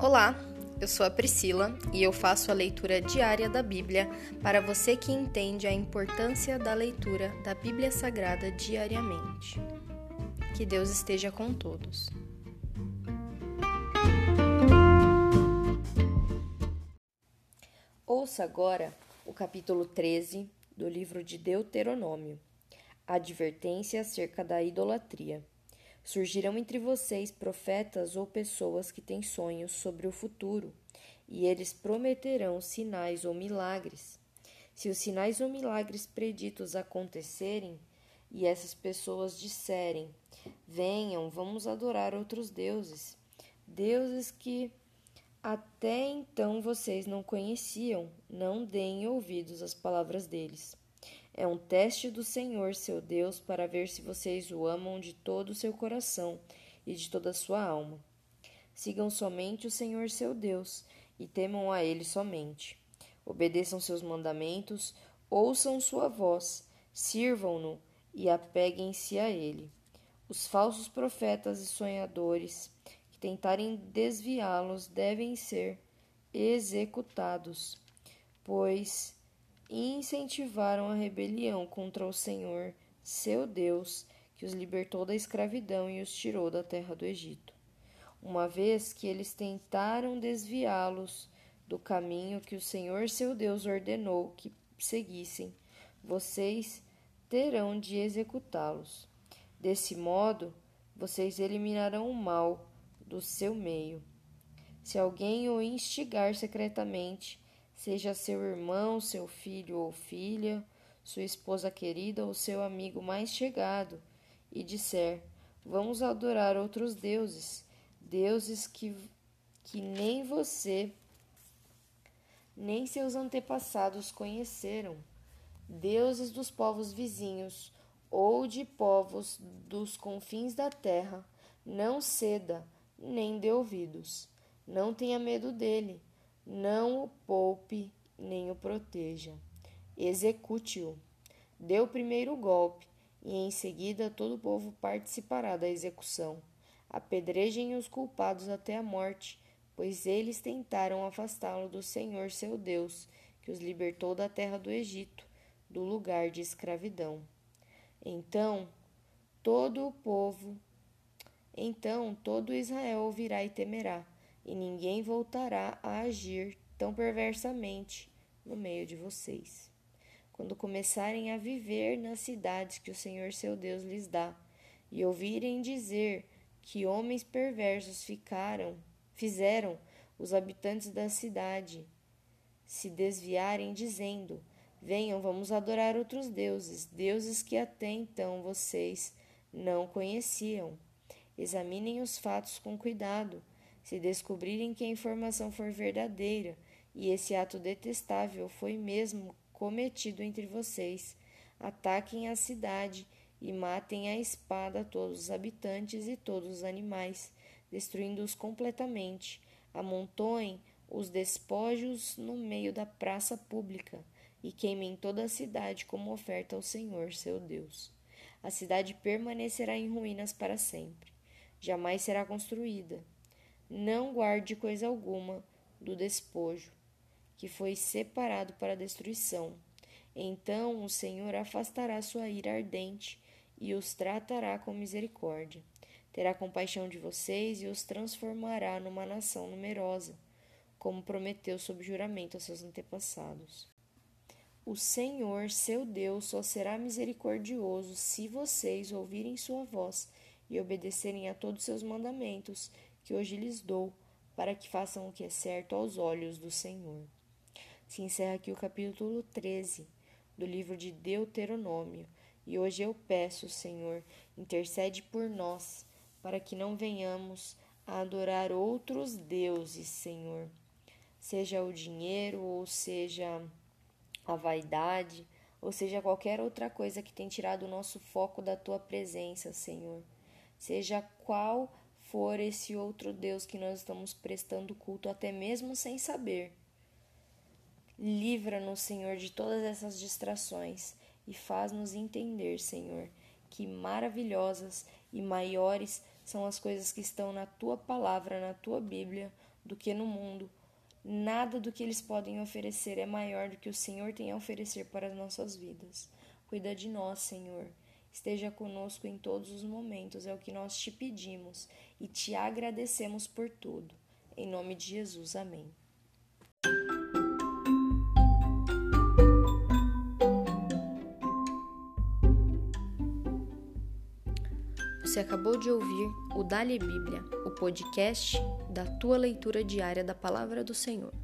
Olá, eu sou a Priscila e eu faço a leitura diária da Bíblia para você que entende a importância da leitura da Bíblia Sagrada diariamente. Que Deus esteja com todos. Ouça agora o capítulo 13 do livro de Deuteronômio. Advertência acerca da idolatria. Surgirão entre vocês profetas ou pessoas que têm sonhos sobre o futuro, e eles prometerão sinais ou milagres. Se os sinais ou milagres preditos acontecerem, e essas pessoas disserem: Venham, vamos adorar outros deuses, deuses que até então vocês não conheciam, não deem ouvidos às palavras deles. É um teste do Senhor, seu Deus, para ver se vocês o amam de todo o seu coração e de toda a sua alma. Sigam somente o Senhor, seu Deus, e temam a ele somente. Obedeçam seus mandamentos, ouçam sua voz, sirvam-no e apeguem-se a ele. Os falsos profetas e sonhadores que tentarem desviá-los devem ser executados, pois incentivaram a rebelião contra o Senhor, seu Deus, que os libertou da escravidão e os tirou da terra do Egito. Uma vez que eles tentaram desviá-los do caminho que o Senhor seu Deus ordenou que seguissem, vocês terão de executá-los. Desse modo, vocês eliminarão o mal do seu meio. Se alguém o instigar secretamente, seja seu irmão, seu filho ou filha, sua esposa querida ou seu amigo mais chegado, e disser: Vamos adorar outros deuses, deuses que, que nem você nem seus antepassados conheceram, deuses dos povos vizinhos ou de povos dos confins da terra, não ceda, nem dê ouvidos. Não tenha medo dele não o poupe nem o proteja. Execute-o. Dê o primeiro golpe, e em seguida todo o povo participará da execução. Apedrejem os culpados até a morte, pois eles tentaram afastá-lo do Senhor seu Deus, que os libertou da terra do Egito, do lugar de escravidão. Então, todo o povo, então todo Israel ouvirá e temerá e ninguém voltará a agir tão perversamente no meio de vocês. Quando começarem a viver nas cidades que o Senhor seu Deus lhes dá, e ouvirem dizer que homens perversos ficaram, fizeram os habitantes da cidade se desviarem, dizendo: Venham, vamos adorar outros deuses, deuses que até então vocês não conheciam. Examinem os fatos com cuidado se descobrirem que a informação for verdadeira e esse ato detestável foi mesmo cometido entre vocês, ataquem a cidade e matem a espada todos os habitantes e todos os animais, destruindo-os completamente. Amontoem os despojos no meio da praça pública e queimem toda a cidade como oferta ao Senhor, seu Deus. A cidade permanecerá em ruínas para sempre. Jamais será construída não guarde coisa alguma do despojo, que foi separado para destruição. Então o Senhor afastará sua ira ardente e os tratará com misericórdia. Terá compaixão de vocês e os transformará numa nação numerosa, como prometeu sob juramento a seus antepassados. O Senhor, seu Deus, só será misericordioso se vocês ouvirem sua voz e obedecerem a todos seus mandamentos que hoje lhes dou, para que façam o que é certo aos olhos do Senhor. Se encerra aqui o capítulo 13 do livro de Deuteronômio, e hoje eu peço, Senhor, intercede por nós, para que não venhamos a adorar outros deuses, Senhor, seja o dinheiro, ou seja a vaidade, ou seja qualquer outra coisa que tem tirado o nosso foco da tua presença, Senhor. Seja qual for esse outro Deus que nós estamos prestando culto, até mesmo sem saber. Livra-nos, Senhor, de todas essas distrações e faz-nos entender, Senhor, que maravilhosas e maiores são as coisas que estão na tua palavra, na tua Bíblia, do que no mundo. Nada do que eles podem oferecer é maior do que o Senhor tem a oferecer para as nossas vidas. Cuida de nós, Senhor. Esteja conosco em todos os momentos, é o que nós te pedimos e te agradecemos por tudo. Em nome de Jesus, amém. Você acabou de ouvir o Dali Bíblia, o podcast da tua leitura diária da palavra do Senhor.